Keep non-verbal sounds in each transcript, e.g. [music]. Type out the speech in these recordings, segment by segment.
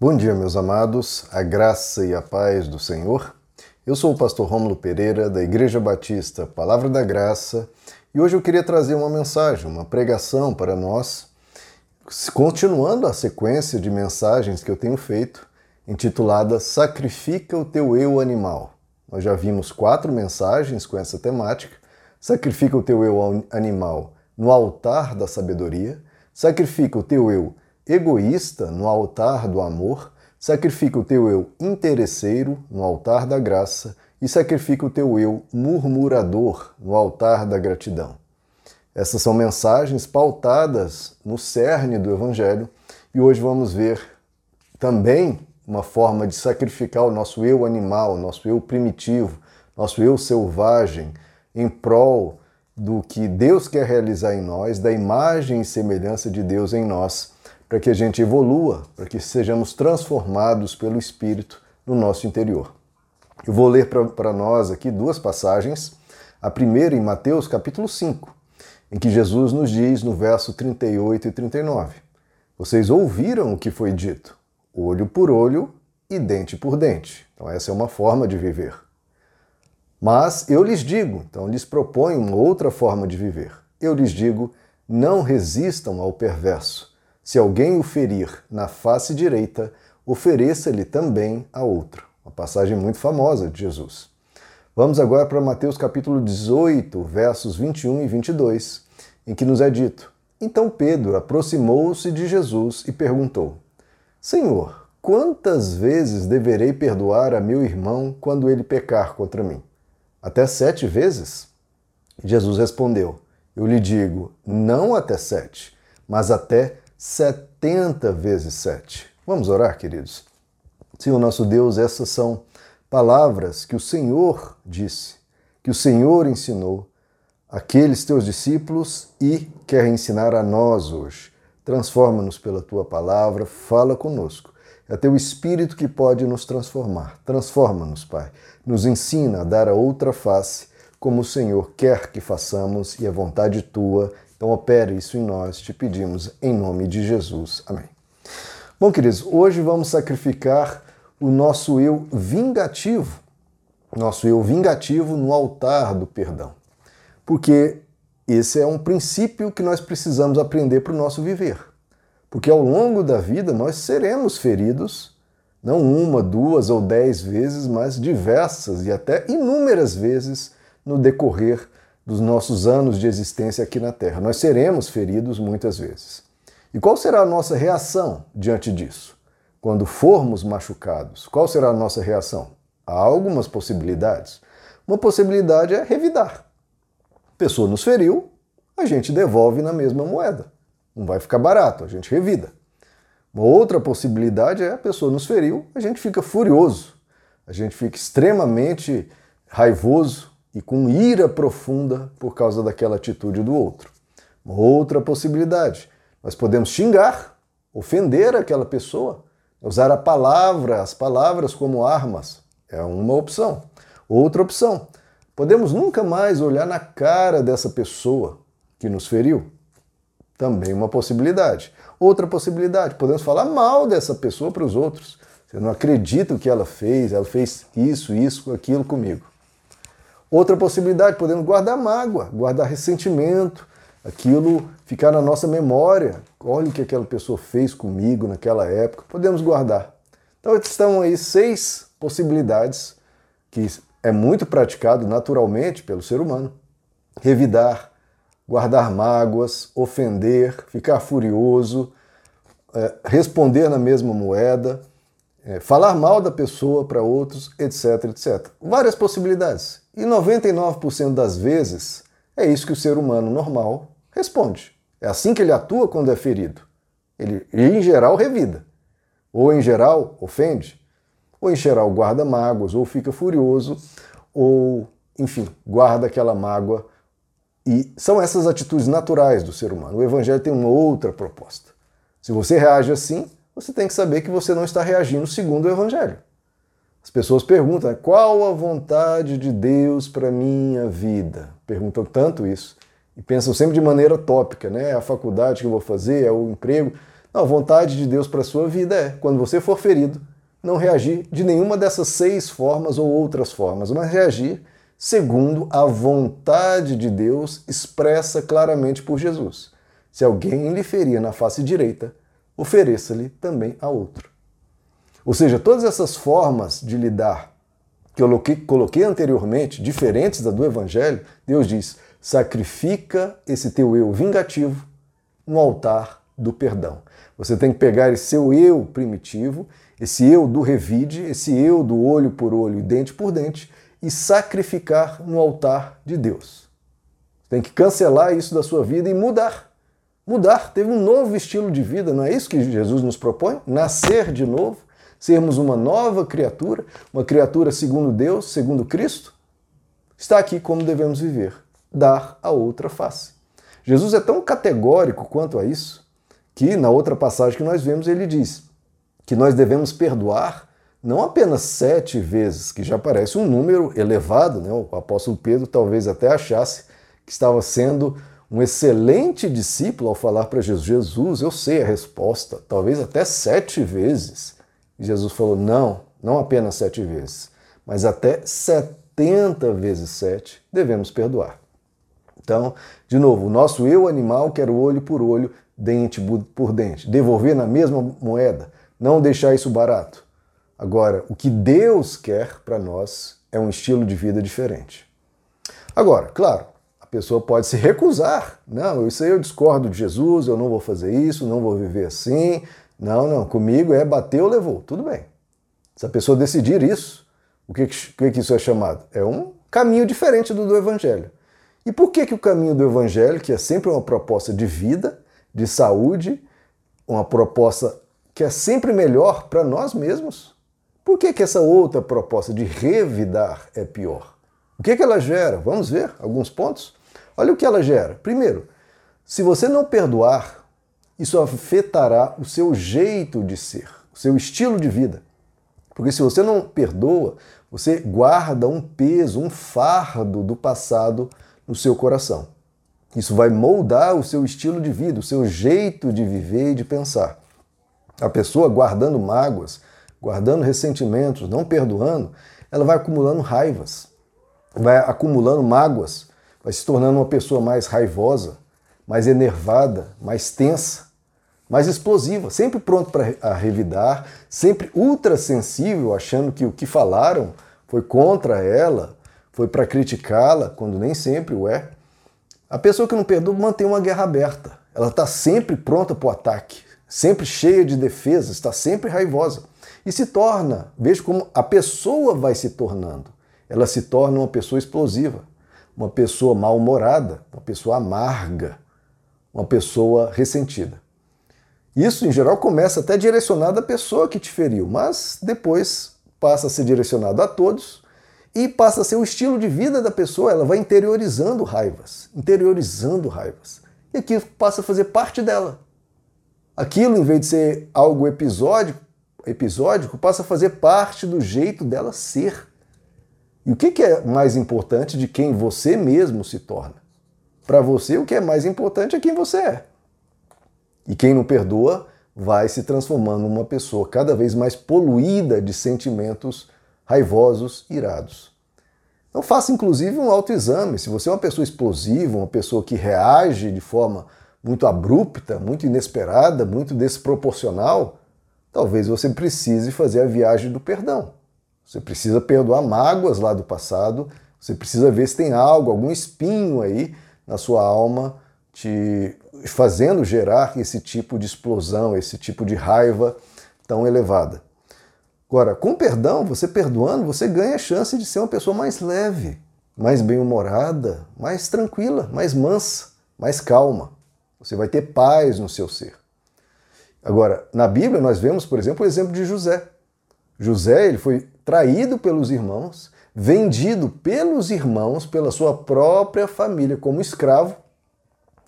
Bom dia, meus amados, a graça e a paz do Senhor. Eu sou o pastor Rômulo Pereira, da Igreja Batista Palavra da Graça, e hoje eu queria trazer uma mensagem, uma pregação para nós, continuando a sequência de mensagens que eu tenho feito, intitulada Sacrifica o teu eu animal. Nós já vimos quatro mensagens com essa temática. Sacrifica o teu eu animal no altar da sabedoria, sacrifica o teu eu egoísta no altar do amor, sacrifica o teu eu interesseiro no altar da graça e sacrifica o teu eu murmurador no altar da gratidão. Essas são mensagens pautadas no cerne do Evangelho e hoje vamos ver também uma forma de sacrificar o nosso eu animal, nosso eu primitivo, nosso eu selvagem em prol do que Deus quer realizar em nós, da imagem e semelhança de Deus em nós para que a gente evolua, para que sejamos transformados pelo Espírito no nosso interior. Eu vou ler para nós aqui duas passagens. A primeira em Mateus capítulo 5, em que Jesus nos diz no verso 38 e 39: Vocês ouviram o que foi dito, olho por olho e dente por dente. Então, essa é uma forma de viver. Mas eu lhes digo, então lhes proponho uma outra forma de viver. Eu lhes digo: não resistam ao perverso se alguém o ferir na face direita, ofereça-lhe também a outra. Uma passagem muito famosa de Jesus. Vamos agora para Mateus capítulo 18, versos 21 e 22, em que nos é dito: Então Pedro aproximou-se de Jesus e perguntou: Senhor, quantas vezes deverei perdoar a meu irmão quando ele pecar contra mim? Até sete vezes? Jesus respondeu: Eu lhe digo, não até sete, mas até 70 vezes 7. Vamos orar, queridos? Senhor nosso Deus, essas são palavras que o Senhor disse, que o Senhor ensinou àqueles teus discípulos e quer ensinar a nós hoje. Transforma-nos pela tua palavra, fala conosco. É teu Espírito que pode nos transformar. Transforma-nos, Pai. Nos ensina a dar a outra face, como o Senhor quer que façamos e é vontade tua então, opere isso em nós, te pedimos, em nome de Jesus. Amém. Bom, queridos, hoje vamos sacrificar o nosso eu vingativo, nosso eu vingativo no altar do perdão. Porque esse é um princípio que nós precisamos aprender para o nosso viver. Porque ao longo da vida nós seremos feridos, não uma, duas ou dez vezes, mas diversas e até inúmeras vezes no decorrer dos nossos anos de existência aqui na Terra. Nós seremos feridos muitas vezes. E qual será a nossa reação diante disso? Quando formos machucados, qual será a nossa reação? Há algumas possibilidades. Uma possibilidade é revidar. A pessoa nos feriu, a gente devolve na mesma moeda. Não vai ficar barato, a gente revida. Uma outra possibilidade é a pessoa nos feriu, a gente fica furioso, a gente fica extremamente raivoso, e com ira profunda por causa daquela atitude do outro. Outra possibilidade, nós podemos xingar, ofender aquela pessoa, usar a palavra, as palavras como armas. É uma opção. Outra opção, podemos nunca mais olhar na cara dessa pessoa que nos feriu. Também uma possibilidade. Outra possibilidade, podemos falar mal dessa pessoa para os outros. Você não acredita o que ela fez, ela fez isso, isso, aquilo comigo. Outra possibilidade, podemos guardar mágoa, guardar ressentimento, aquilo ficar na nossa memória. Olha o que aquela pessoa fez comigo naquela época. Podemos guardar. Então estão aí seis possibilidades que é muito praticado naturalmente pelo ser humano. Revidar, guardar mágoas, ofender, ficar furioso, é, responder na mesma moeda, é, falar mal da pessoa para outros, etc, etc. Várias possibilidades. E 99% das vezes é isso que o ser humano normal responde. É assim que ele atua quando é ferido. Ele, em geral, revida. Ou, em geral, ofende. Ou, em geral, guarda mágoas, ou fica furioso, ou, enfim, guarda aquela mágoa. E são essas atitudes naturais do ser humano. O Evangelho tem uma outra proposta. Se você reage assim, você tem que saber que você não está reagindo segundo o Evangelho. As pessoas perguntam qual a vontade de Deus para minha vida. Perguntam tanto isso e pensam sempre de maneira tópica, né? É a faculdade que eu vou fazer, é o emprego. Não, a vontade de Deus para a sua vida é, quando você for ferido, não reagir de nenhuma dessas seis formas ou outras formas, mas reagir segundo a vontade de Deus expressa claramente por Jesus. Se alguém lhe ferir na face direita, ofereça-lhe também a outro. Ou seja, todas essas formas de lidar que eu coloquei anteriormente, diferentes da do Evangelho, Deus diz: sacrifica esse teu eu vingativo no altar do perdão. Você tem que pegar esse seu eu primitivo, esse eu do revide, esse eu do olho por olho e dente por dente, e sacrificar no altar de Deus. Tem que cancelar isso da sua vida e mudar. Mudar, teve um novo estilo de vida, não é isso que Jesus nos propõe? Nascer de novo, sermos uma nova criatura, uma criatura segundo Deus, segundo Cristo. Está aqui como devemos viver, dar a outra face. Jesus é tão categórico quanto a isso que na outra passagem que nós vemos ele diz que nós devemos perdoar não apenas sete vezes, que já parece um número elevado, né? o apóstolo Pedro talvez até achasse que estava sendo um excelente discípulo ao falar para Jesus: Jesus, eu sei a resposta, talvez até sete vezes. Jesus falou: não, não apenas sete vezes, mas até setenta vezes sete devemos perdoar. Então, de novo, o nosso eu animal quer olho por olho, dente por dente, devolver na mesma moeda, não deixar isso barato. Agora, o que Deus quer para nós é um estilo de vida diferente. Agora, claro, a pessoa pode se recusar. Não, isso aí eu discordo de Jesus, eu não vou fazer isso, não vou viver assim. Não, não, comigo é bateu, levou. Tudo bem. Se a pessoa decidir isso, o que, que, que isso é chamado? É um caminho diferente do do Evangelho. E por que, que o caminho do Evangelho, que é sempre uma proposta de vida, de saúde, uma proposta que é sempre melhor para nós mesmos. Por que, que essa outra proposta de revidar é pior? O que, que ela gera? Vamos ver alguns pontos? Olha o que ela gera. Primeiro, se você não perdoar, isso afetará o seu jeito de ser, o seu estilo de vida. Porque se você não perdoa, você guarda um peso, um fardo do passado no seu coração. Isso vai moldar o seu estilo de vida, o seu jeito de viver e de pensar. A pessoa guardando mágoas, guardando ressentimentos, não perdoando, ela vai acumulando raivas, vai acumulando mágoas, vai se tornando uma pessoa mais raivosa, mais enervada, mais tensa, mais explosiva, sempre pronto para revidar, sempre ultra sensível, achando que o que falaram foi contra ela, foi para criticá-la, quando nem sempre o é. A pessoa que não perdoa mantém uma guerra aberta. Ela está sempre pronta para o ataque, sempre cheia de defesa, está sempre raivosa. E se torna, veja como a pessoa vai se tornando. Ela se torna uma pessoa explosiva, uma pessoa mal-humorada, uma pessoa amarga, uma pessoa ressentida. Isso, em geral, começa até direcionado à pessoa que te feriu, mas depois passa a ser direcionado a todos e passa a ser o estilo de vida da pessoa, ela vai interiorizando raivas, interiorizando raivas. E aquilo passa a fazer parte dela. Aquilo, em vez de ser algo episódico, episódico passa a fazer parte do jeito dela ser. E o que é mais importante de quem você mesmo se torna? Para você, o que é mais importante é quem você é. E quem não perdoa vai se transformando numa pessoa cada vez mais poluída de sentimentos raivosos, irados. Então faça inclusive um autoexame. Se você é uma pessoa explosiva, uma pessoa que reage de forma muito abrupta, muito inesperada, muito desproporcional, talvez você precise fazer a viagem do perdão. Você precisa perdoar mágoas lá do passado, você precisa ver se tem algo, algum espinho aí na sua alma te fazendo gerar esse tipo de explosão, esse tipo de raiva tão elevada. Agora, com perdão, você perdoando, você ganha a chance de ser uma pessoa mais leve, mais bem-humorada, mais tranquila, mais mansa, mais calma. Você vai ter paz no seu ser. Agora, na Bíblia nós vemos, por exemplo, o exemplo de José. José, ele foi traído pelos irmãos, vendido pelos irmãos, pela sua própria família como escravo,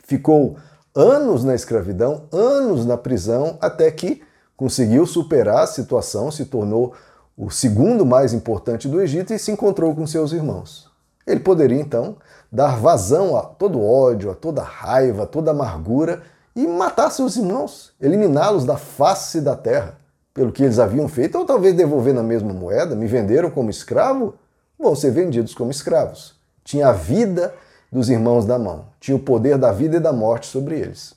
ficou anos na escravidão, anos na prisão, até que conseguiu superar a situação, se tornou o segundo mais importante do Egito e se encontrou com seus irmãos. Ele poderia então dar vazão a todo ódio, a toda raiva, a toda amargura e matar seus irmãos, eliminá-los da face da terra, pelo que eles haviam feito, ou talvez devolver na mesma moeda, me venderam como escravo, vão ser vendidos como escravos. Tinha a vida dos irmãos da mão, tinha o poder da vida e da morte sobre eles.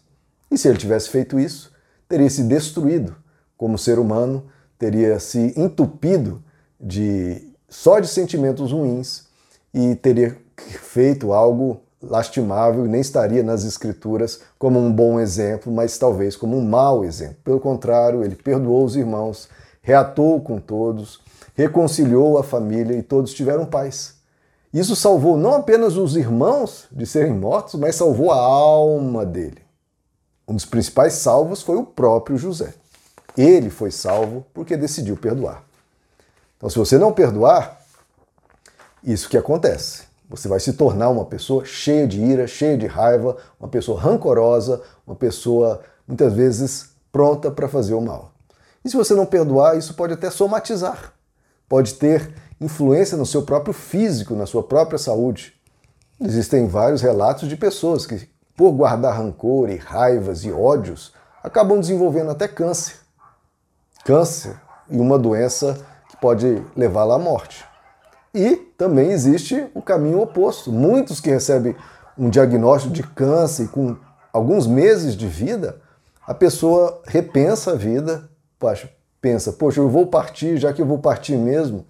E se ele tivesse feito isso, teria se destruído como ser humano, teria se entupido de só de sentimentos ruins e teria feito algo lastimável nem estaria nas escrituras como um bom exemplo, mas talvez como um mau exemplo. Pelo contrário, ele perdoou os irmãos, reatou com todos, reconciliou a família e todos tiveram paz. Isso salvou não apenas os irmãos de serem mortos, mas salvou a alma dele. Um dos principais salvos foi o próprio José. Ele foi salvo porque decidiu perdoar. Então, se você não perdoar, isso que acontece. Você vai se tornar uma pessoa cheia de ira, cheia de raiva, uma pessoa rancorosa, uma pessoa muitas vezes pronta para fazer o mal. E se você não perdoar, isso pode até somatizar, pode ter influência no seu próprio físico, na sua própria saúde. Existem vários relatos de pessoas que, por guardar rancor e raivas e ódios, acabam desenvolvendo até câncer. Câncer e uma doença que pode levá-la à morte. E também existe o caminho oposto. Muitos que recebem um diagnóstico de câncer com alguns meses de vida, a pessoa repensa a vida, pensa, poxa, eu vou partir, já que eu vou partir mesmo,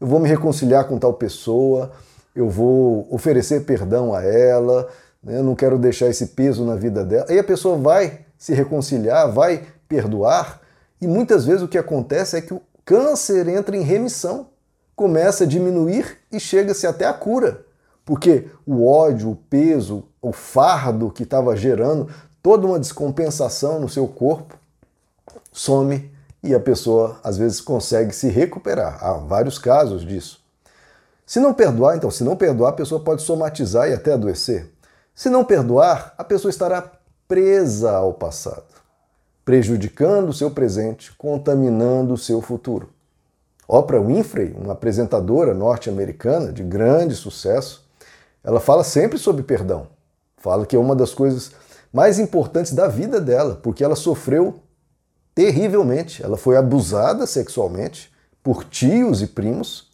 eu vou me reconciliar com tal pessoa, eu vou oferecer perdão a ela, né? eu não quero deixar esse peso na vida dela. Aí a pessoa vai se reconciliar, vai perdoar, e muitas vezes o que acontece é que o câncer entra em remissão começa a diminuir e chega-se até a cura. Porque o ódio, o peso, o fardo que estava gerando toda uma descompensação no seu corpo some e a pessoa às vezes consegue se recuperar. Há vários casos disso. Se não perdoar, então, se não perdoar, a pessoa pode somatizar e até adoecer. Se não perdoar, a pessoa estará presa ao passado, prejudicando o seu presente, contaminando o seu futuro. Oprah Winfrey, uma apresentadora norte-americana de grande sucesso, ela fala sempre sobre perdão. Fala que é uma das coisas mais importantes da vida dela, porque ela sofreu terrivelmente. Ela foi abusada sexualmente por tios e primos.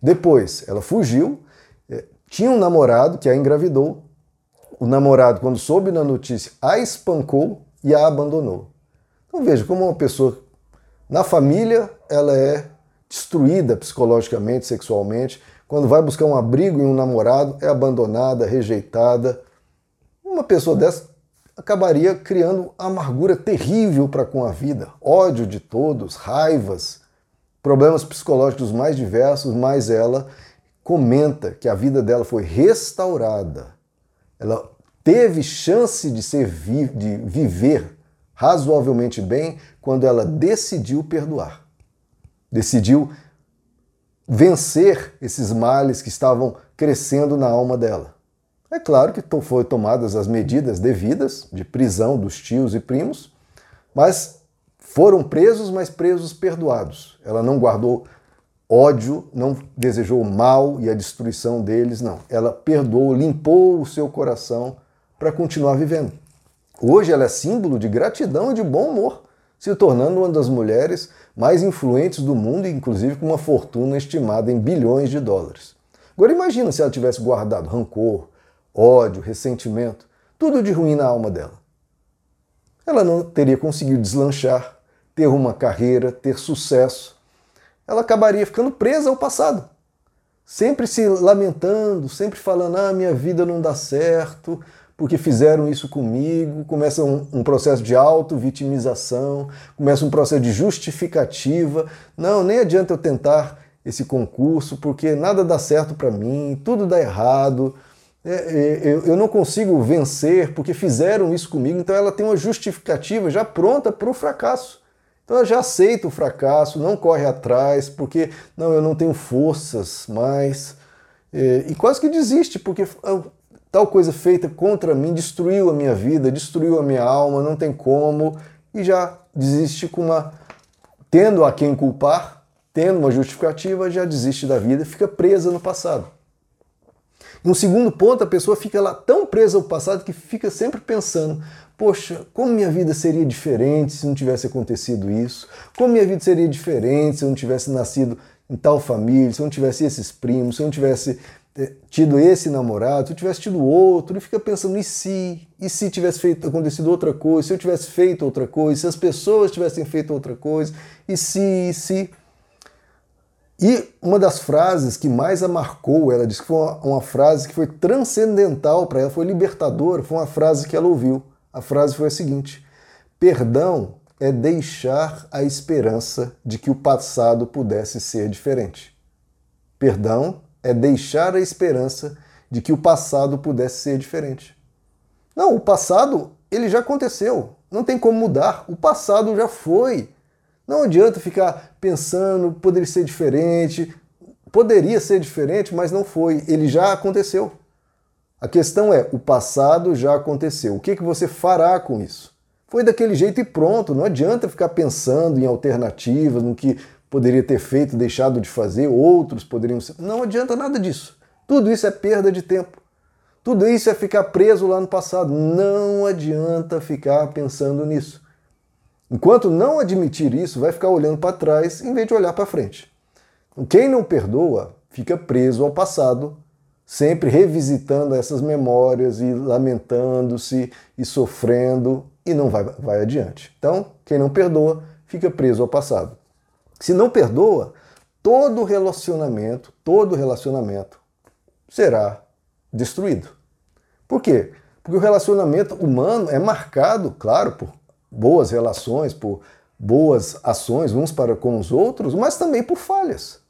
Depois, ela fugiu, eh, tinha um namorado que a engravidou. O namorado, quando soube na notícia, a espancou e a abandonou. Então veja como uma pessoa na família ela é destruída psicologicamente, sexualmente, quando vai buscar um abrigo em um namorado, é abandonada, rejeitada. Uma pessoa dessa acabaria criando amargura terrível para com a vida, ódio de todos, raivas, problemas psicológicos mais diversos, mas ela comenta que a vida dela foi restaurada. Ela teve chance de ser de viver razoavelmente bem quando ela decidiu perdoar decidiu vencer esses males que estavam crescendo na alma dela. É claro que foram tomadas as medidas devidas de prisão dos tios e primos, mas foram presos, mas presos perdoados. Ela não guardou ódio, não desejou o mal e a destruição deles, não. Ela perdoou, limpou o seu coração para continuar vivendo. Hoje ela é símbolo de gratidão e de bom humor se tornando uma das mulheres mais influentes do mundo, inclusive com uma fortuna estimada em bilhões de dólares. Agora imagina se ela tivesse guardado rancor, ódio, ressentimento, tudo de ruim na alma dela. Ela não teria conseguido deslanchar, ter uma carreira, ter sucesso. Ela acabaria ficando presa ao passado. Sempre se lamentando, sempre falando: ah, minha vida não dá certo, porque fizeram isso comigo, começa um, um processo de auto-vitimização, começa um processo de justificativa. Não, nem adianta eu tentar esse concurso, porque nada dá certo para mim, tudo dá errado, eu não consigo vencer porque fizeram isso comigo. Então ela tem uma justificativa já pronta para o fracasso. Então ela já aceita o fracasso, não corre atrás, porque não, eu não tenho forças mais. É, e quase que desiste, porque tal coisa feita contra mim destruiu a minha vida, destruiu a minha alma, não tem como, e já desiste com uma. tendo a quem culpar, tendo uma justificativa, já desiste da vida, fica presa no passado. Um segundo ponto, a pessoa fica lá tão presa ao passado que fica sempre pensando: poxa, como minha vida seria diferente se não tivesse acontecido isso? Como minha vida seria diferente se eu não tivesse nascido em tal família, se eu não tivesse esses primos, se eu não tivesse eh, tido esse namorado, se eu tivesse tido outro, e fica pensando, e se? E se tivesse feito, acontecido outra coisa? Se eu tivesse feito outra coisa? Se as pessoas tivessem feito outra coisa? E se, e se? E uma das frases que mais a marcou, ela disse que foi uma, uma frase que foi transcendental para ela, foi libertadora, foi uma frase que ela ouviu. A frase foi a seguinte: Perdão é deixar a esperança de que o passado pudesse ser diferente. Perdão é deixar a esperança de que o passado pudesse ser diferente. Não, o passado ele já aconteceu, não tem como mudar. O passado já foi. Não adianta ficar pensando, poderia ser diferente. Poderia ser diferente, mas não foi. Ele já aconteceu. A questão é: o passado já aconteceu. O que, que você fará com isso? Foi daquele jeito e pronto. Não adianta ficar pensando em alternativas, no que poderia ter feito, deixado de fazer, outros poderiam ser. Não adianta nada disso. Tudo isso é perda de tempo. Tudo isso é ficar preso lá no passado. Não adianta ficar pensando nisso. Enquanto não admitir isso, vai ficar olhando para trás em vez de olhar para frente. Quem não perdoa fica preso ao passado, sempre revisitando essas memórias e lamentando-se e sofrendo e não vai, vai adiante. Então, quem não perdoa fica preso ao passado. Se não perdoa, todo relacionamento, todo relacionamento será destruído. Por quê? Porque o relacionamento humano é marcado, claro, por boas relações, por boas ações uns para com os outros, mas também por falhas.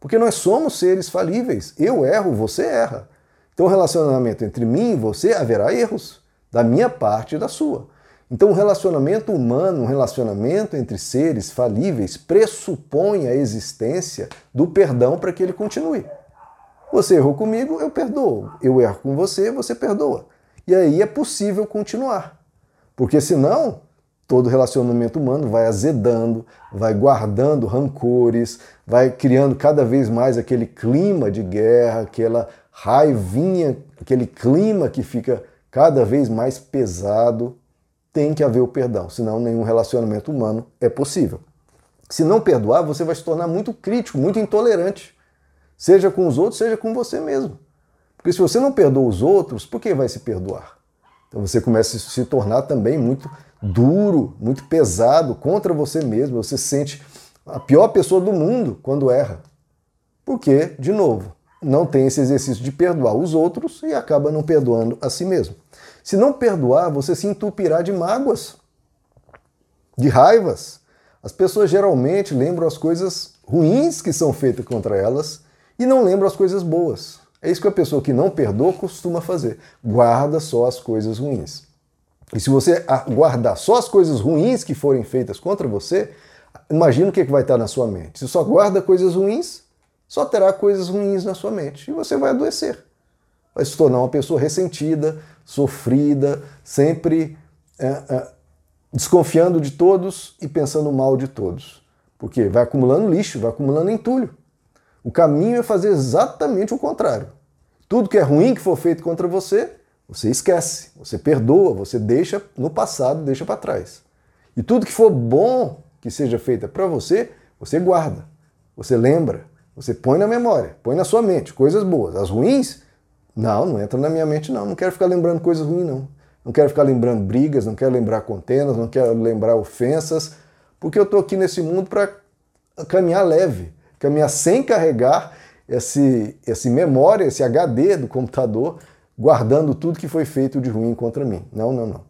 Porque nós somos seres falíveis. Eu erro, você erra. Então, o relacionamento entre mim e você haverá erros, da minha parte e da sua. Então, o relacionamento humano, um relacionamento entre seres falíveis, pressupõe a existência do perdão para que ele continue. Você errou comigo, eu perdoo. Eu erro com você, você perdoa. E aí é possível continuar. Porque senão, todo relacionamento humano vai azedando, vai guardando rancores, vai criando cada vez mais aquele clima de guerra, aquela raivinha, aquele clima que fica cada vez mais pesado. Tem que haver o perdão, senão nenhum relacionamento humano é possível. Se não perdoar, você vai se tornar muito crítico, muito intolerante, seja com os outros, seja com você mesmo. Porque se você não perdoa os outros, por que vai se perdoar? Então você começa a se tornar também muito duro, muito pesado contra você mesmo. Você se sente a pior pessoa do mundo quando erra. Porque, de novo, não tem esse exercício de perdoar os outros e acaba não perdoando a si mesmo. Se não perdoar, você se entupirá de mágoas, de raivas. As pessoas geralmente lembram as coisas ruins que são feitas contra elas e não lembram as coisas boas. É isso que a pessoa que não perdoa costuma fazer. Guarda só as coisas ruins. E se você guardar só as coisas ruins que forem feitas contra você, imagina o que vai estar na sua mente. Se só guarda coisas ruins, só terá coisas ruins na sua mente. E você vai adoecer. Vai se tornar uma pessoa ressentida, sofrida, sempre é, é, desconfiando de todos e pensando mal de todos. Porque vai acumulando lixo, vai acumulando entulho. O caminho é fazer exatamente o contrário. Tudo que é ruim que for feito contra você, você esquece, você perdoa, você deixa no passado, deixa para trás. E tudo que for bom que seja feito para você, você guarda, você lembra, você põe na memória, põe na sua mente coisas boas. As ruins, não, não entra na minha mente não. Não quero ficar lembrando coisas ruins não. Não quero ficar lembrando brigas, não quero lembrar contenas, não quero lembrar ofensas, porque eu estou aqui nesse mundo para caminhar leve, caminhar sem carregar esse, esse memória, esse HD do computador guardando tudo que foi feito de ruim contra mim. Não, não, não.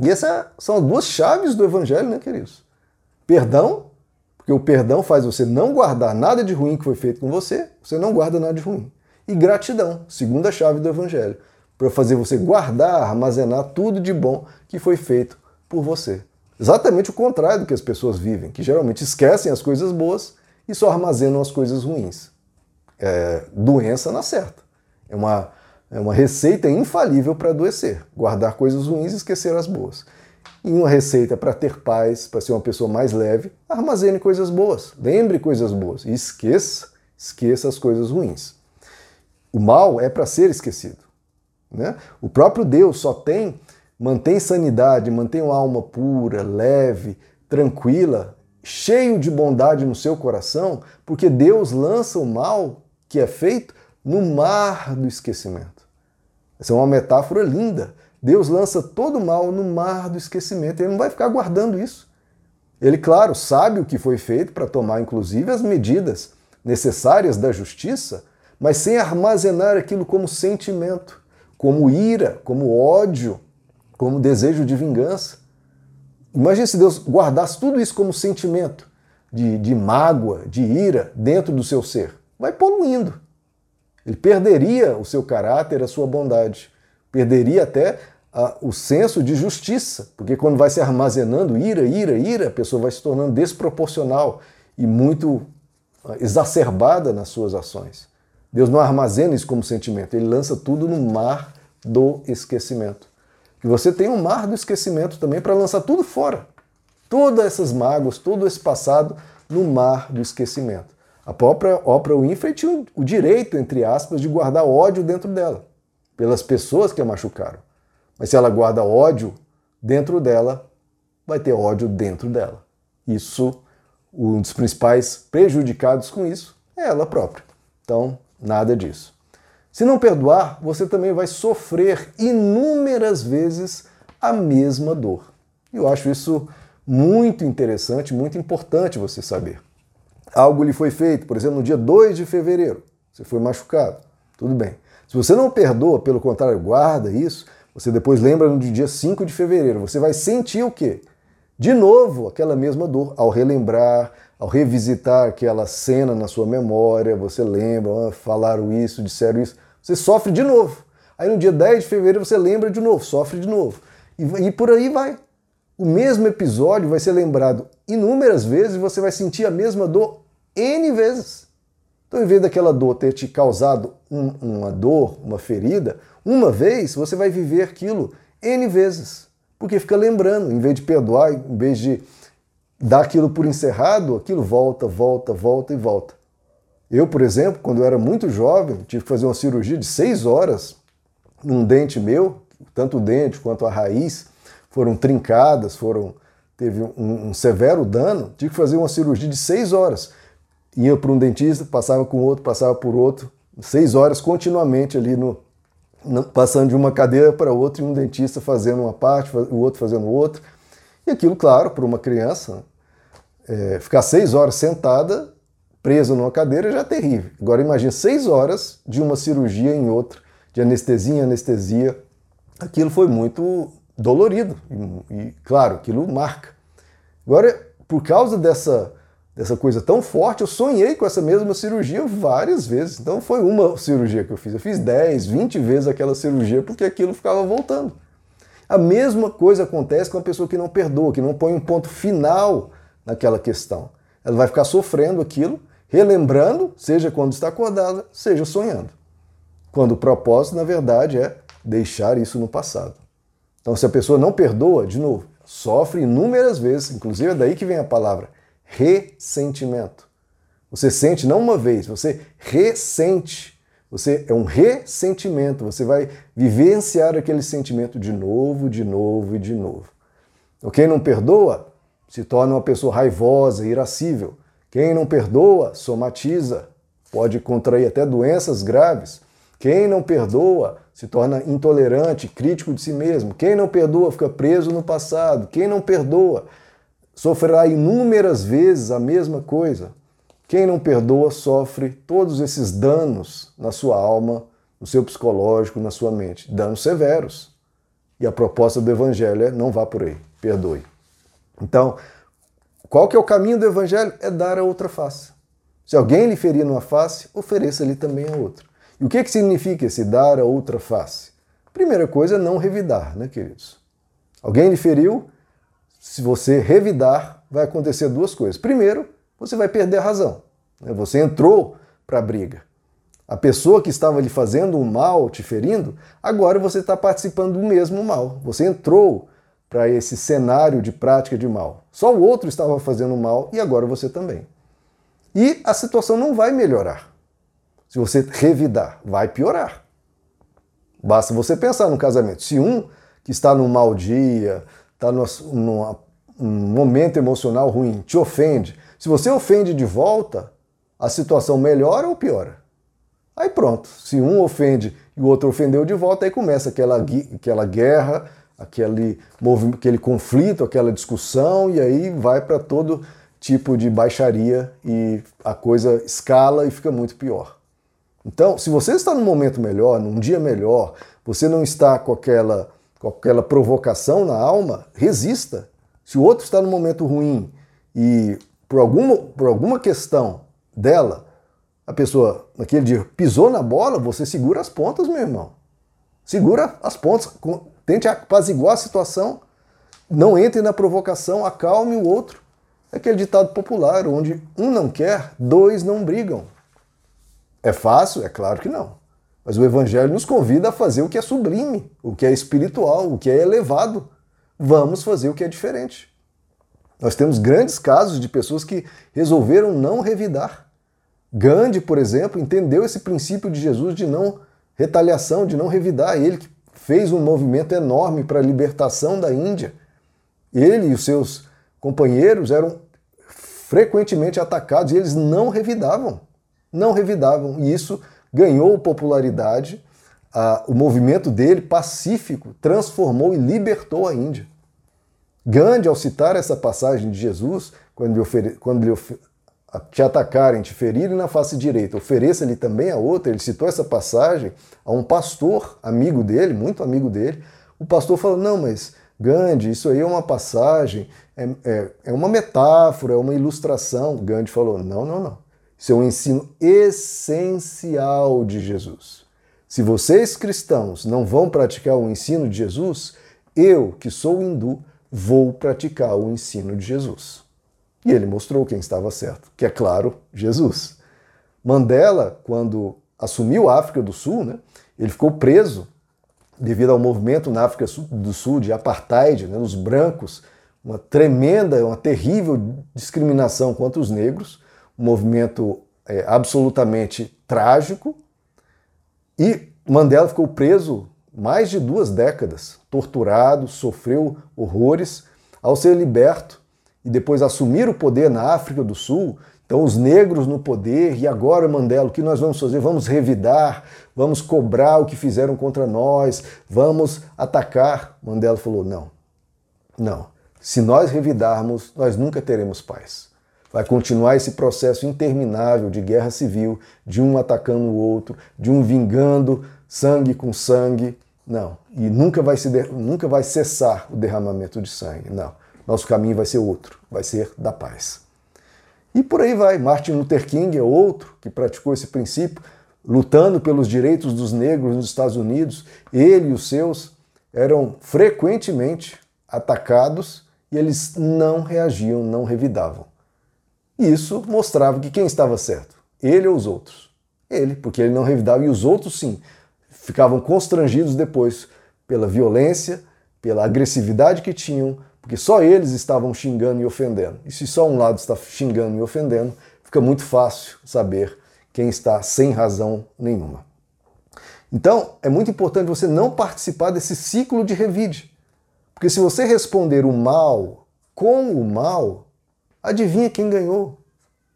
E essas são as duas chaves do Evangelho, né, queridos? Perdão, porque o perdão faz você não guardar nada de ruim que foi feito com você, você não guarda nada de ruim. E gratidão, segunda chave do Evangelho, para fazer você guardar, armazenar tudo de bom que foi feito por você. Exatamente o contrário do que as pessoas vivem, que geralmente esquecem as coisas boas e só armazenam as coisas ruins. É, doença na certa. É uma é uma receita infalível para adoecer, guardar coisas ruins e esquecer as boas. E uma receita para ter paz, para ser uma pessoa mais leve, armazene coisas boas, lembre coisas boas e esqueça, esqueça as coisas ruins. O mal é para ser esquecido. Né? O próprio Deus só tem mantém sanidade, mantém uma alma pura, leve, tranquila, cheio de bondade no seu coração, porque Deus lança o mal que é feito no mar do esquecimento. Essa é uma metáfora linda. Deus lança todo o mal no mar do esquecimento. Ele não vai ficar guardando isso. Ele, claro, sabe o que foi feito para tomar, inclusive, as medidas necessárias da justiça, mas sem armazenar aquilo como sentimento, como ira, como ódio, como desejo de vingança. Imagine se Deus guardasse tudo isso como sentimento de, de mágoa, de ira dentro do seu ser. Vai poluindo. Ele perderia o seu caráter, a sua bondade. Perderia até a, o senso de justiça, porque quando vai se armazenando ira, ira, ira, a pessoa vai se tornando desproporcional e muito exacerbada nas suas ações. Deus não armazena isso como sentimento, ele lança tudo no mar do esquecimento. Que você tem um mar do esquecimento também para lançar tudo fora. Todas essas mágoas, todo esse passado no mar do esquecimento. A própria Oprah Winfrey tinha o direito, entre aspas, de guardar ódio dentro dela, pelas pessoas que a machucaram. Mas se ela guarda ódio dentro dela, vai ter ódio dentro dela. Isso, um dos principais prejudicados com isso é ela própria. Então, nada disso. Se não perdoar, você também vai sofrer inúmeras vezes a mesma dor. Eu acho isso muito interessante, muito importante você saber. Algo lhe foi feito, por exemplo, no dia 2 de fevereiro, você foi machucado. Tudo bem. Se você não perdoa, pelo contrário, guarda isso, você depois lembra no dia 5 de fevereiro, você vai sentir o quê? De novo, aquela mesma dor, ao relembrar, ao revisitar aquela cena na sua memória, você lembra, ah, falaram isso, disseram isso, você sofre de novo. Aí no dia 10 de fevereiro você lembra de novo, sofre de novo. E, e por aí vai. O mesmo episódio vai ser lembrado inúmeras vezes e você vai sentir a mesma dor N vezes. Então, em vez daquela dor ter te causado um, uma dor, uma ferida, uma vez você vai viver aquilo N vezes. Porque fica lembrando, em vez de perdoar, em vez de dar aquilo por encerrado, aquilo volta, volta, volta e volta. Eu, por exemplo, quando eu era muito jovem, tive que fazer uma cirurgia de seis horas num dente meu, tanto o dente quanto a raiz foram trincadas, foram teve um, um severo dano, tive que fazer uma cirurgia de seis horas. Ia para um dentista, passava com outro, passava por outro, seis horas continuamente ali no, passando de uma cadeira para outra e um dentista fazendo uma parte, o outro fazendo outra. E aquilo, claro, para uma criança, é, ficar seis horas sentada, presa numa cadeira, já é terrível. Agora imagine seis horas de uma cirurgia em outra, de anestesia em anestesia. Aquilo foi muito dolorido. E, e claro, aquilo marca. Agora, por causa dessa dessa coisa tão forte, eu sonhei com essa mesma cirurgia várias vezes. Então foi uma cirurgia que eu fiz. Eu fiz 10, 20 vezes aquela cirurgia porque aquilo ficava voltando. A mesma coisa acontece com a pessoa que não perdoa, que não põe um ponto final naquela questão. Ela vai ficar sofrendo aquilo, relembrando, seja quando está acordada, seja sonhando. Quando o propósito, na verdade, é deixar isso no passado. Então, se a pessoa não perdoa, de novo, sofre inúmeras vezes, inclusive é daí que vem a palavra ressentimento. Você sente não uma vez, você ressente. Você é um ressentimento, você vai vivenciar aquele sentimento de novo, de novo e de novo. Quem não perdoa se torna uma pessoa raivosa, irascível. Quem não perdoa somatiza, pode contrair até doenças graves. Quem não perdoa se torna intolerante, crítico de si mesmo. Quem não perdoa fica preso no passado. Quem não perdoa sofrerá inúmeras vezes a mesma coisa. Quem não perdoa sofre todos esses danos na sua alma, no seu psicológico, na sua mente, danos severos. E a proposta do evangelho é não vá por aí, perdoe. Então, qual que é o caminho do evangelho? É dar a outra face. Se alguém lhe ferir numa face, ofereça-lhe também a outra. E o que, que significa esse dar a outra face? Primeira coisa é não revidar, né, queridos? Alguém lhe feriu, se você revidar, vai acontecer duas coisas. Primeiro, você vai perder a razão. Né? Você entrou para a briga. A pessoa que estava lhe fazendo um mal, te ferindo, agora você está participando do mesmo mal. Você entrou para esse cenário de prática de mal. Só o outro estava fazendo mal e agora você também. E a situação não vai melhorar. Se você revidar, vai piorar. Basta você pensar no casamento. Se um que está num mau dia, está num momento emocional ruim, te ofende. Se você ofende de volta, a situação melhora ou piora? Aí pronto, se um ofende e o outro ofendeu de volta, aí começa aquela, aquela guerra, aquele, aquele conflito, aquela discussão, e aí vai para todo tipo de baixaria e a coisa escala e fica muito pior. Então, se você está num momento melhor, num dia melhor, você não está com aquela, com aquela provocação na alma, resista. Se o outro está num momento ruim e por alguma, por alguma questão dela, a pessoa naquele dia pisou na bola, você segura as pontas, meu irmão. Segura as pontas, tente apaziguar a situação, não entre na provocação, acalme o outro. É aquele ditado popular, onde um não quer, dois não brigam. É fácil? É claro que não. Mas o Evangelho nos convida a fazer o que é sublime, o que é espiritual, o que é elevado. Vamos fazer o que é diferente. Nós temos grandes casos de pessoas que resolveram não revidar. Gandhi, por exemplo, entendeu esse princípio de Jesus de não retaliação, de não revidar. Ele que fez um movimento enorme para a libertação da Índia. Ele e os seus companheiros eram frequentemente atacados e eles não revidavam. Não revidavam. E isso ganhou popularidade. o movimento dele, pacífico, transformou e libertou a Índia. Gandhi, ao citar essa passagem de Jesus, quando lhe, ofere... quando lhe te atacarem, te ferirem na face direita, ofereça-lhe também a outra. Ele citou essa passagem a um pastor, amigo dele, muito amigo dele. O pastor falou: Não, mas Gandhi, isso aí é uma passagem, é, é, é uma metáfora, é uma ilustração. Gandhi falou: Não, não, não. Isso é um ensino essencial de Jesus. Se vocês cristãos não vão praticar o ensino de Jesus, eu, que sou hindu, vou praticar o ensino de Jesus. E ele mostrou quem estava certo, que é claro, Jesus. Mandela, quando assumiu a África do Sul, né, ele ficou preso devido ao movimento na África do Sul de apartheid, né, os brancos, uma tremenda, uma terrível discriminação contra os negros, um movimento é, absolutamente trágico. E Mandela ficou preso mais de duas décadas, torturado, sofreu horrores. Ao ser liberto, e depois assumir o poder na África do Sul, então os negros no poder, e agora, Mandela, o que nós vamos fazer? Vamos revidar, vamos cobrar o que fizeram contra nós, vamos atacar. Mandela falou: não, não. Se nós revidarmos, nós nunca teremos paz. Vai continuar esse processo interminável de guerra civil, de um atacando o outro, de um vingando sangue com sangue. Não. E nunca vai, se nunca vai cessar o derramamento de sangue. Não nosso caminho vai ser outro, vai ser da paz. E por aí vai. Martin Luther King é outro que praticou esse princípio, lutando pelos direitos dos negros nos Estados Unidos. Ele e os seus eram frequentemente atacados e eles não reagiam, não revidavam. E isso mostrava que quem estava certo? Ele ou os outros? Ele, porque ele não revidava, e os outros sim, ficavam constrangidos depois pela violência, pela agressividade que tinham, porque só eles estavam xingando e ofendendo. E se só um lado está xingando e ofendendo, fica muito fácil saber quem está sem razão nenhuma. Então, é muito importante você não participar desse ciclo de revide. Porque se você responder o mal com o mal, adivinha quem ganhou.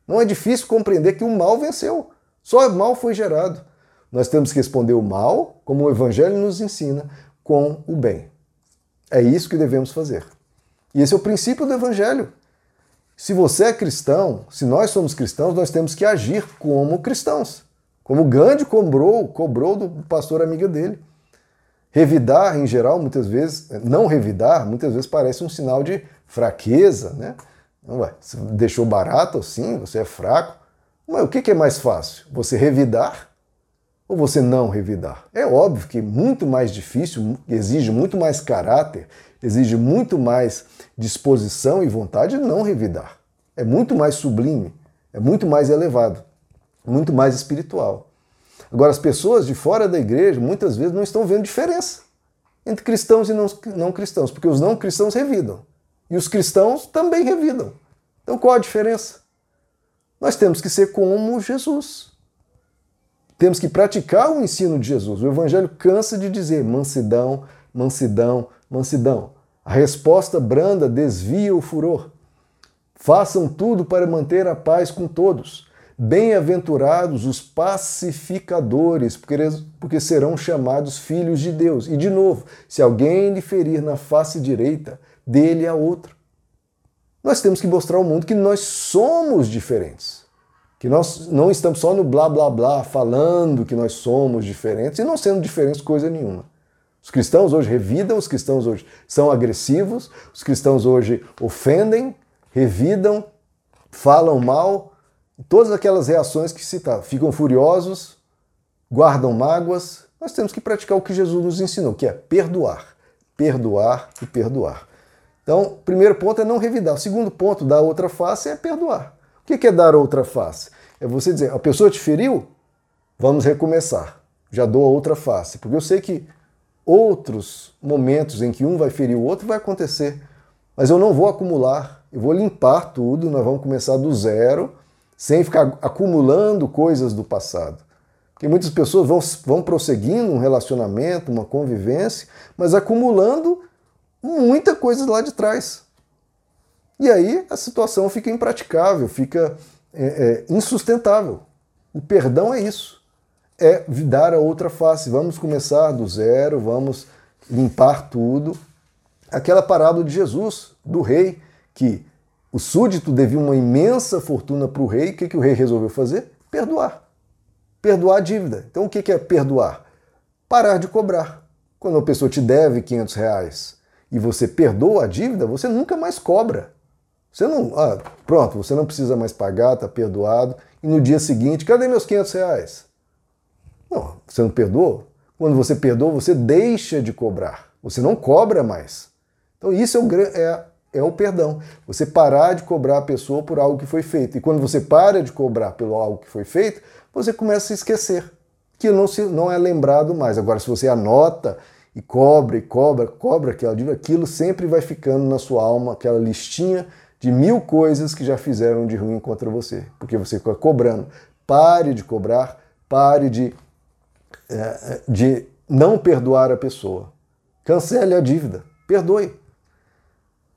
Não é difícil compreender que o mal venceu. Só o mal foi gerado. Nós temos que responder o mal, como o Evangelho nos ensina, com o bem. É isso que devemos fazer. E esse é o princípio do Evangelho. Se você é cristão, se nós somos cristãos, nós temos que agir como cristãos. Como Gandhi cobrou, cobrou do pastor amiga dele. Revidar, em geral, muitas vezes, não revidar, muitas vezes parece um sinal de fraqueza, né? Ué, você deixou barato assim, você é fraco. Mas o que é mais fácil? Você revidar ou você não revidar? É óbvio que muito mais difícil, exige muito mais caráter, exige muito mais disposição e vontade não revidar. É muito mais sublime, é muito mais elevado, muito mais espiritual. Agora, as pessoas de fora da igreja muitas vezes não estão vendo diferença entre cristãos e não, não cristãos, porque os não cristãos revidam e os cristãos também revidam. Então, qual a diferença? Nós temos que ser como Jesus. Temos que praticar o ensino de Jesus. O Evangelho cansa de dizer mansidão, mansidão, mansidão. A resposta branda desvia o furor. Façam tudo para manter a paz com todos. Bem-aventurados os pacificadores, porque serão chamados filhos de Deus. E de novo, se alguém lhe ferir na face direita, dele a outra. Nós temos que mostrar ao mundo que nós somos diferentes. Que nós não estamos só no blá blá blá falando que nós somos diferentes e não sendo diferentes coisa nenhuma. Os cristãos hoje revidam, os cristãos hoje são agressivos, os cristãos hoje ofendem, revidam, falam mal, todas aquelas reações que citaram, ficam furiosos, guardam mágoas. Nós temos que praticar o que Jesus nos ensinou, que é perdoar, perdoar e perdoar. Então, o primeiro ponto é não revidar. O segundo ponto, dar outra face, é perdoar. O que é dar outra face? É você dizer, a pessoa te feriu? Vamos recomeçar. Já dou a outra face. Porque eu sei que outros momentos em que um vai ferir o outro vai acontecer. Mas eu não vou acumular, eu vou limpar tudo, nós vamos começar do zero, sem ficar acumulando coisas do passado. Porque muitas pessoas vão, vão prosseguindo um relacionamento, uma convivência, mas acumulando muita coisa lá de trás. E aí a situação fica impraticável, fica é, é, insustentável. O perdão é isso é dar a outra face. Vamos começar do zero, vamos limpar tudo. Aquela parábola de Jesus, do rei, que o súdito devia uma imensa fortuna para o rei, o que, que o rei resolveu fazer? Perdoar. Perdoar a dívida. Então o que, que é perdoar? Parar de cobrar. Quando uma pessoa te deve 500 reais e você perdoa a dívida, você nunca mais cobra. Você não. Ah, pronto, você não precisa mais pagar, está perdoado. E no dia seguinte, cadê meus 500 reais? Não, você não perdoou? Quando você perdoa, você deixa de cobrar. Você não cobra mais. Então isso é o, é, é o perdão. Você parar de cobrar a pessoa por algo que foi feito. E quando você para de cobrar pelo algo que foi feito, você começa a esquecer. Que não, se, não é lembrado mais. Agora, se você anota e cobra e cobra, cobra aquela dívida, aquilo sempre vai ficando na sua alma, aquela listinha de mil coisas que já fizeram de ruim contra você. Porque você fica cobrando. Pare de cobrar, pare de é, é, de não perdoar a pessoa. Cancele a dívida, perdoe.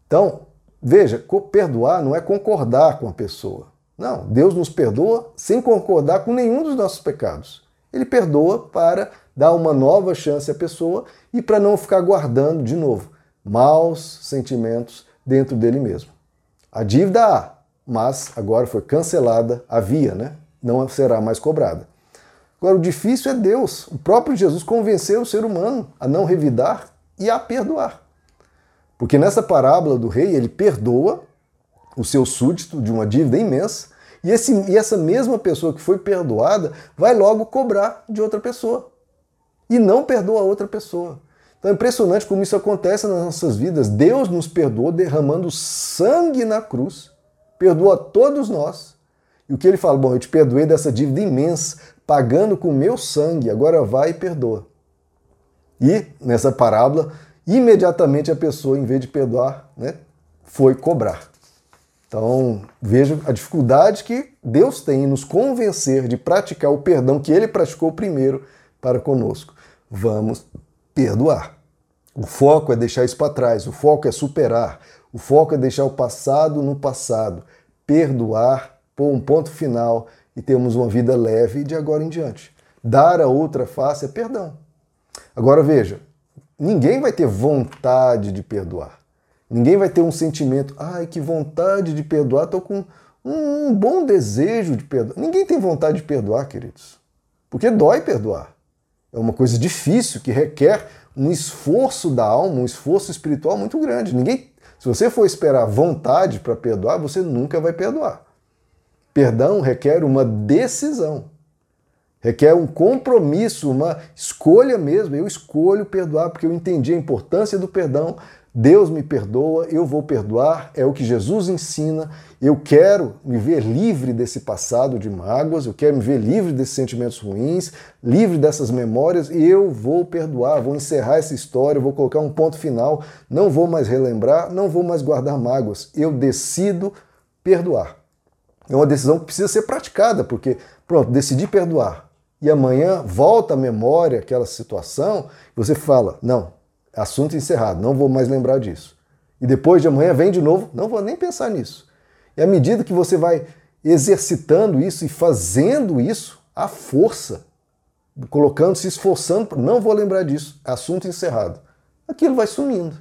Então, veja, perdoar não é concordar com a pessoa. Não, Deus nos perdoa sem concordar com nenhum dos nossos pecados. Ele perdoa para dar uma nova chance à pessoa e para não ficar guardando de novo maus sentimentos dentro dele mesmo. A dívida há, mas agora foi cancelada, havia, né? Não será mais cobrada. Agora, o difícil é Deus. O próprio Jesus convenceu o ser humano a não revidar e a perdoar. Porque nessa parábola do rei, ele perdoa o seu súdito de uma dívida imensa, e, esse, e essa mesma pessoa que foi perdoada vai logo cobrar de outra pessoa. E não perdoa a outra pessoa. Então é impressionante como isso acontece nas nossas vidas. Deus nos perdoou derramando sangue na cruz, perdoa todos nós. E o que ele fala? Bom, eu te perdoei dessa dívida imensa, pagando com meu sangue, agora vai e perdoa. E, nessa parábola, imediatamente a pessoa, em vez de perdoar, né, foi cobrar. Então, veja a dificuldade que Deus tem em nos convencer de praticar o perdão que ele praticou primeiro para conosco. Vamos perdoar. O foco é deixar isso para trás, o foco é superar, o foco é deixar o passado no passado, perdoar, pôr um ponto final e termos uma vida leve de agora em diante. Dar a outra face é perdão. Agora veja, ninguém vai ter vontade de perdoar. Ninguém vai ter um sentimento, ai, que vontade de perdoar, estou com um bom desejo de perdoar. Ninguém tem vontade de perdoar, queridos. Porque dói perdoar. É uma coisa difícil que requer um esforço da alma, um esforço espiritual muito grande. Ninguém, se você for esperar vontade para perdoar, você nunca vai perdoar. Perdão requer uma decisão, requer um compromisso, uma escolha mesmo. Eu escolho perdoar porque eu entendi a importância do perdão. Deus me perdoa, eu vou perdoar, é o que Jesus ensina. Eu quero me ver livre desse passado de mágoas, eu quero me ver livre desses sentimentos ruins, livre dessas memórias, e eu vou perdoar, vou encerrar essa história, vou colocar um ponto final, não vou mais relembrar, não vou mais guardar mágoas. Eu decido perdoar. É uma decisão que precisa ser praticada, porque, pronto, decidi perdoar. E amanhã volta à memória aquela situação, você fala: não, assunto encerrado, não vou mais lembrar disso. E depois de amanhã vem de novo, não vou nem pensar nisso. E à medida que você vai exercitando isso e fazendo isso, a força, colocando, se esforçando, não vou lembrar disso, assunto encerrado. Aquilo vai sumindo.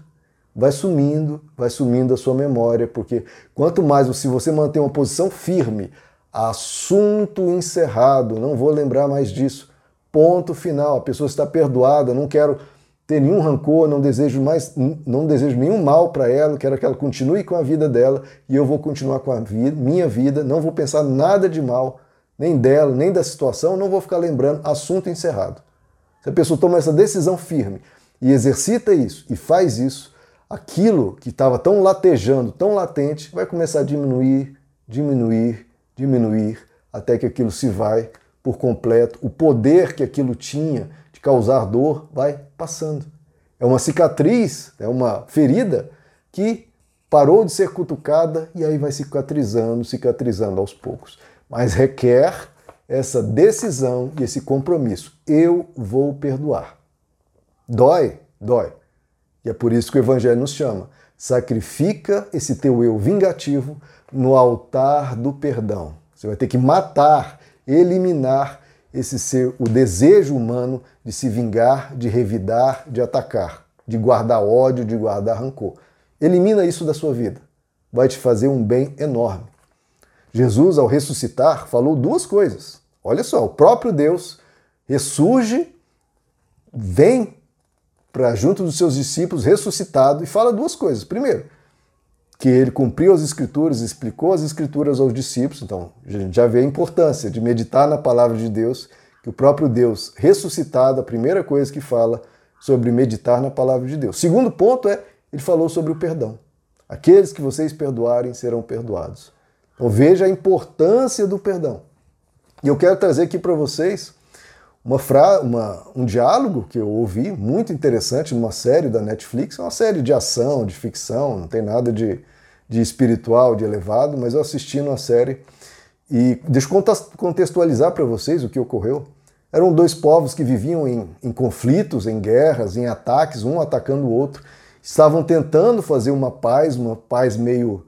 Vai sumindo, vai sumindo a sua memória, porque quanto mais se você manter uma posição firme, assunto encerrado, não vou lembrar mais disso. Ponto final, a pessoa está perdoada, não quero ter nenhum rancor, não desejo mais, não desejo nenhum mal para ela, quero que ela continue com a vida dela e eu vou continuar com a vida, minha vida, não vou pensar nada de mal, nem dela, nem da situação, não vou ficar lembrando, assunto encerrado. Se a pessoa toma essa decisão firme e exercita isso e faz isso, aquilo que estava tão latejando, tão latente, vai começar a diminuir, diminuir, diminuir, até que aquilo se vai por completo. O poder que aquilo tinha causar dor, vai passando. É uma cicatriz, é uma ferida que parou de ser cutucada e aí vai cicatrizando, cicatrizando aos poucos. Mas requer essa decisão e esse compromisso. Eu vou perdoar. Dói? Dói. E é por isso que o Evangelho nos chama. Sacrifica esse teu eu vingativo no altar do perdão. Você vai ter que matar, eliminar esse ser o desejo humano de se vingar, de revidar, de atacar, de guardar ódio, de guardar rancor. Elimina isso da sua vida. Vai te fazer um bem enorme. Jesus, ao ressuscitar, falou duas coisas. Olha só, o próprio Deus ressurge, vem para junto dos seus discípulos ressuscitado e fala duas coisas. Primeiro, que ele cumpriu as escrituras, explicou as escrituras aos discípulos. Então, a gente já vê a importância de meditar na palavra de Deus, que o próprio Deus ressuscitado, a primeira coisa que fala sobre meditar na palavra de Deus. Segundo ponto é, ele falou sobre o perdão. Aqueles que vocês perdoarem serão perdoados. Então veja a importância do perdão. E eu quero trazer aqui para vocês uma, fra... uma um diálogo que eu ouvi muito interessante numa série da Netflix, é uma série de ação, de ficção, não tem nada de, de espiritual, de elevado, mas eu assisti numa série e deixa eu contextualizar para vocês o que ocorreu. Eram dois povos que viviam em, em conflitos, em guerras, em ataques, um atacando o outro. Estavam tentando fazer uma paz, uma paz meio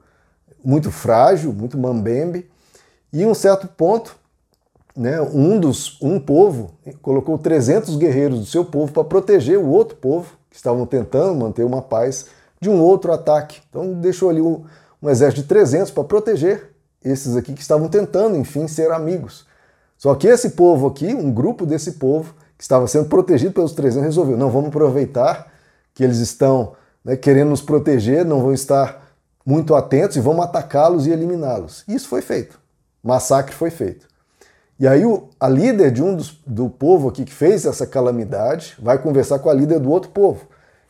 muito frágil, muito mambembe. E em um certo ponto, né, um dos um povo colocou 300 guerreiros do seu povo para proteger o outro povo que estavam tentando manter uma paz de um outro ataque. Então deixou ali um, um exército de 300 para proteger esses aqui que estavam tentando, enfim, ser amigos. Só que esse povo aqui, um grupo desse povo que estava sendo protegido pelos 300, resolveu: não, vamos aproveitar que eles estão né, querendo nos proteger, não vão estar muito atentos e vamos atacá-los e eliminá-los. Isso foi feito. Massacre foi feito. E aí a líder de um dos, do povo aqui que fez essa calamidade vai conversar com a líder do outro povo.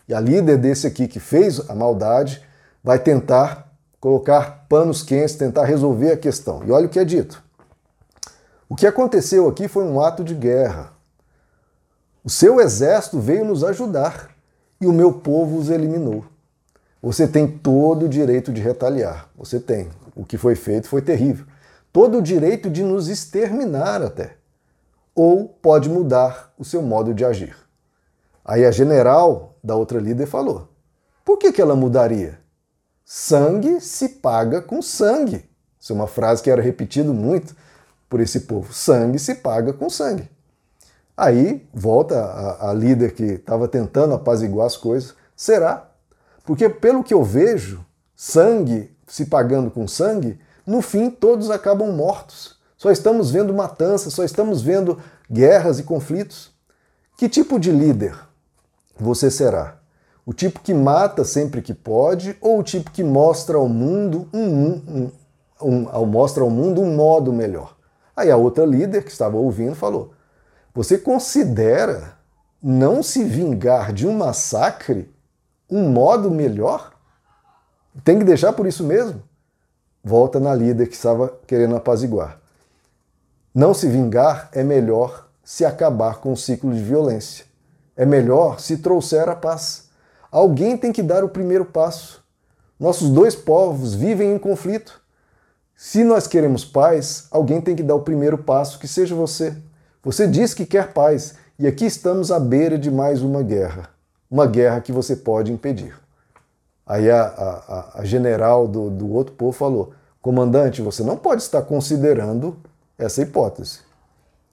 E a líder desse aqui que fez a maldade vai tentar colocar panos quentes, tentar resolver a questão. E olha o que é dito. O que aconteceu aqui foi um ato de guerra. O seu exército veio nos ajudar e o meu povo os eliminou. Você tem todo o direito de retaliar. Você tem. O que foi feito foi terrível todo o direito de nos exterminar até. Ou pode mudar o seu modo de agir. Aí a general da outra líder falou: por que, que ela mudaria? Sangue se paga com sangue. Isso é uma frase que era repetida muito por esse povo. Sangue se paga com sangue. Aí volta a, a líder que estava tentando apaziguar as coisas. Será? Porque, pelo que eu vejo, sangue se pagando com sangue no fim todos acabam mortos. Só estamos vendo matanças, só estamos vendo guerras e conflitos. Que tipo de líder você será? O tipo que mata sempre que pode ou o tipo que mostra ao mundo um, um, um, mostra ao mundo um modo melhor? Aí a outra líder que estava ouvindo falou: Você considera não se vingar de um massacre um modo melhor? Tem que deixar por isso mesmo? Volta na líder que estava querendo apaziguar. Não se vingar é melhor se acabar com o ciclo de violência. É melhor se trouxer a paz. Alguém tem que dar o primeiro passo. Nossos dois povos vivem em conflito. Se nós queremos paz, alguém tem que dar o primeiro passo, que seja você. Você diz que quer paz, e aqui estamos à beira de mais uma guerra. uma guerra que você pode impedir. Aí a, a, a general do, do outro povo falou: comandante, você não pode estar considerando essa hipótese.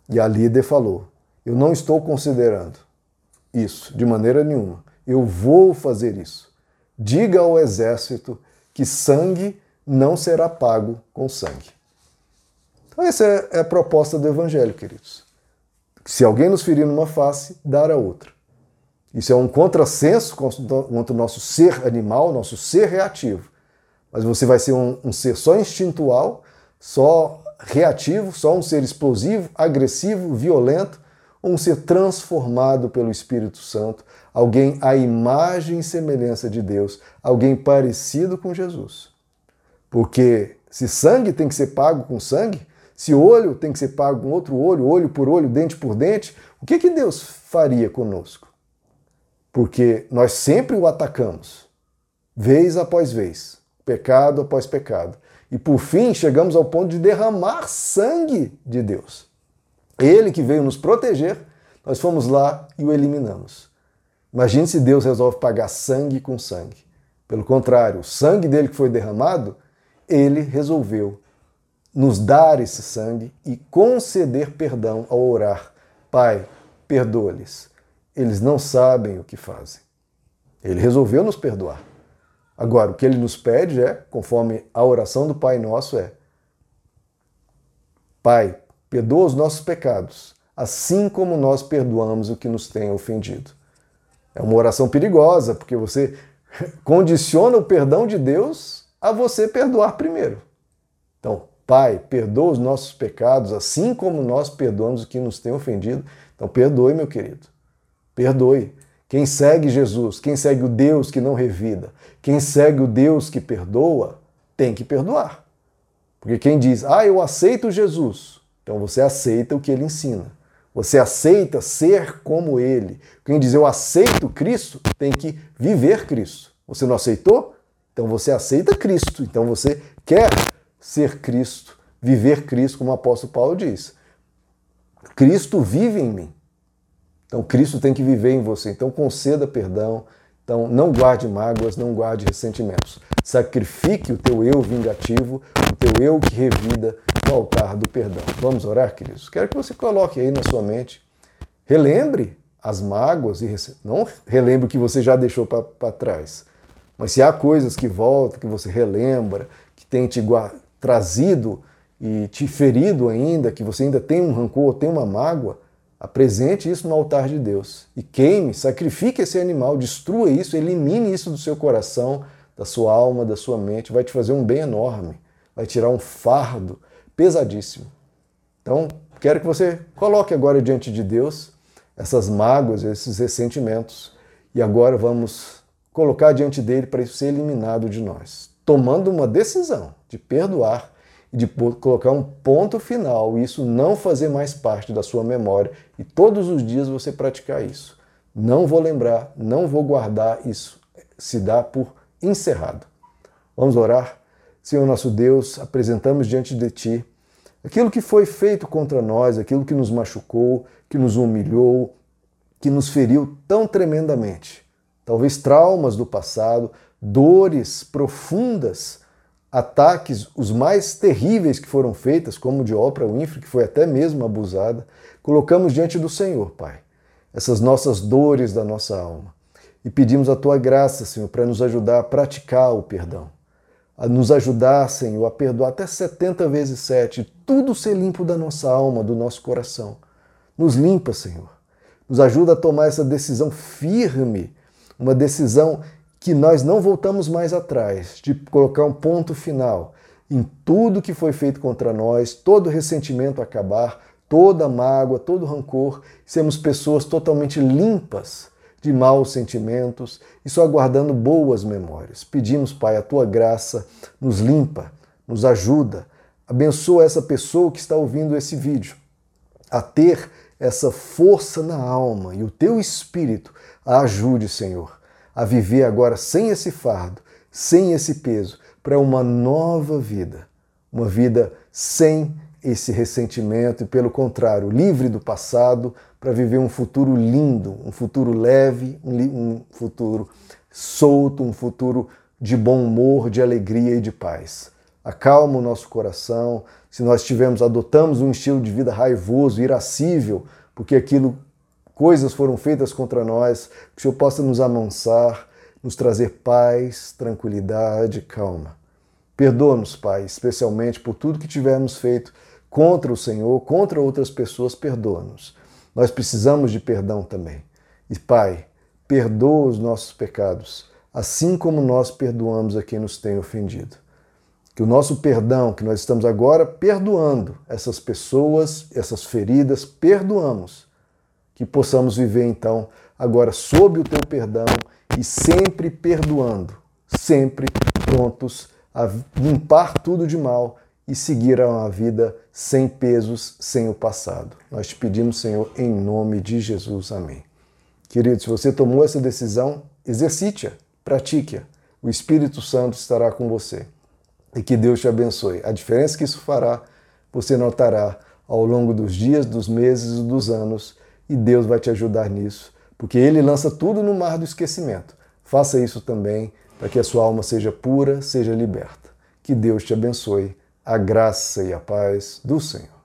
E a líder falou: eu não estou considerando isso de maneira nenhuma. Eu vou fazer isso. Diga ao exército que sangue não será pago com sangue. Então, essa é, é a proposta do Evangelho, queridos. Se alguém nos ferir numa face, dar a outra. Isso é um contrassenso contra o nosso ser animal, nosso ser reativo. Mas você vai ser um, um ser só instintual, só reativo, só um ser explosivo, agressivo, violento, um ser transformado pelo Espírito Santo, alguém à imagem e semelhança de Deus, alguém parecido com Jesus. Porque se sangue tem que ser pago com sangue, se olho tem que ser pago com outro olho, olho por olho, dente por dente, o que, que Deus faria conosco? Porque nós sempre o atacamos, vez após vez, pecado após pecado. E por fim chegamos ao ponto de derramar sangue de Deus. Ele que veio nos proteger, nós fomos lá e o eliminamos. Imagine se Deus resolve pagar sangue com sangue. Pelo contrário, o sangue dele que foi derramado, ele resolveu nos dar esse sangue e conceder perdão ao orar. Pai, perdoa-lhes. Eles não sabem o que fazem. Ele resolveu nos perdoar. Agora, o que ele nos pede é, conforme a oração do Pai Nosso, é: Pai, perdoa os nossos pecados, assim como nós perdoamos o que nos tem ofendido. É uma oração perigosa, porque você [laughs] condiciona o perdão de Deus a você perdoar primeiro. Então, Pai, perdoa os nossos pecados, assim como nós perdoamos o que nos tem ofendido. Então, perdoe, meu querido. Perdoe. Quem segue Jesus, quem segue o Deus que não revida, quem segue o Deus que perdoa, tem que perdoar. Porque quem diz, ah, eu aceito Jesus, então você aceita o que ele ensina. Você aceita ser como ele. Quem diz eu aceito Cristo tem que viver Cristo. Você não aceitou? Então você aceita Cristo. Então você quer ser Cristo, viver Cristo, como o apóstolo Paulo diz. Cristo vive em mim. Então Cristo tem que viver em você. Então conceda perdão. Então não guarde mágoas, não guarde ressentimentos. Sacrifique o teu eu vingativo, o teu eu que revida no altar do perdão. Vamos orar, queridos? Quero que você coloque aí na sua mente, relembre as mágoas e não relembre o que você já deixou para trás. Mas se há coisas que voltam, que você relembra, que tem te trazido e te ferido ainda, que você ainda tem um rancor, tem uma mágoa, apresente isso no altar de Deus e queime, sacrifique esse animal, destrua isso, elimine isso do seu coração, da sua alma, da sua mente, vai te fazer um bem enorme, vai tirar um fardo pesadíssimo. Então, quero que você coloque agora diante de Deus essas mágoas, esses ressentimentos, e agora vamos colocar diante dele para isso ser eliminado de nós, tomando uma decisão de perdoar de colocar um ponto final, isso não fazer mais parte da sua memória, e todos os dias você praticar isso. Não vou lembrar, não vou guardar isso, se dá por encerrado. Vamos orar? Senhor nosso Deus, apresentamos diante de Ti aquilo que foi feito contra nós, aquilo que nos machucou, que nos humilhou, que nos feriu tão tremendamente. Talvez traumas do passado, dores profundas, ataques os mais terríveis que foram feitas, como o de Oprah Winfrey, que foi até mesmo abusada, colocamos diante do Senhor, Pai, essas nossas dores da nossa alma. E pedimos a tua graça, Senhor, para nos ajudar a praticar o perdão a nos ajudar, Senhor, a perdoar até 70 vezes 7, tudo ser limpo da nossa alma, do nosso coração. Nos limpa, Senhor. Nos ajuda a tomar essa decisão firme, uma decisão que nós não voltamos mais atrás, de colocar um ponto final em tudo que foi feito contra nós, todo ressentimento acabar, toda mágoa, todo rancor, sermos pessoas totalmente limpas de maus sentimentos e só guardando boas memórias. Pedimos, Pai, a tua graça nos limpa, nos ajuda, abençoa essa pessoa que está ouvindo esse vídeo a ter essa força na alma e o teu espírito a ajude, Senhor, a viver agora sem esse fardo, sem esse peso, para uma nova vida, uma vida sem esse ressentimento e, pelo contrário, livre do passado para viver um futuro lindo, um futuro leve, um, futuro solto, um futuro de bom humor, de alegria e de paz. Acalma o nosso coração. Se nós tivermos, adotamos um estilo de vida raivoso, irascível, porque aquilo, coisas foram feitas contra nós, que o Senhor possa nos amansar, nos trazer paz, tranquilidade, calma. Perdoa-nos, Pai, especialmente por tudo que tivermos feito contra o Senhor, contra outras pessoas, perdoa-nos. Nós precisamos de perdão também. E, Pai, perdoa os nossos pecados, assim como nós perdoamos a quem nos tem ofendido. Que o nosso perdão, que nós estamos agora perdoando essas pessoas, essas feridas, perdoamos. Que possamos viver então agora sob o teu perdão e sempre perdoando, sempre prontos a limpar tudo de mal e seguir uma vida sem pesos, sem o passado. Nós te pedimos, Senhor, em nome de Jesus. Amém. Querido, se você tomou essa decisão, exercite-a, pratique-a. O Espírito Santo estará com você. E que Deus te abençoe. A diferença que isso fará, você notará ao longo dos dias, dos meses e dos anos, e Deus vai te ajudar nisso, porque Ele lança tudo no mar do esquecimento. Faça isso também para que a sua alma seja pura, seja liberta. Que Deus te abençoe, a graça e a paz do Senhor.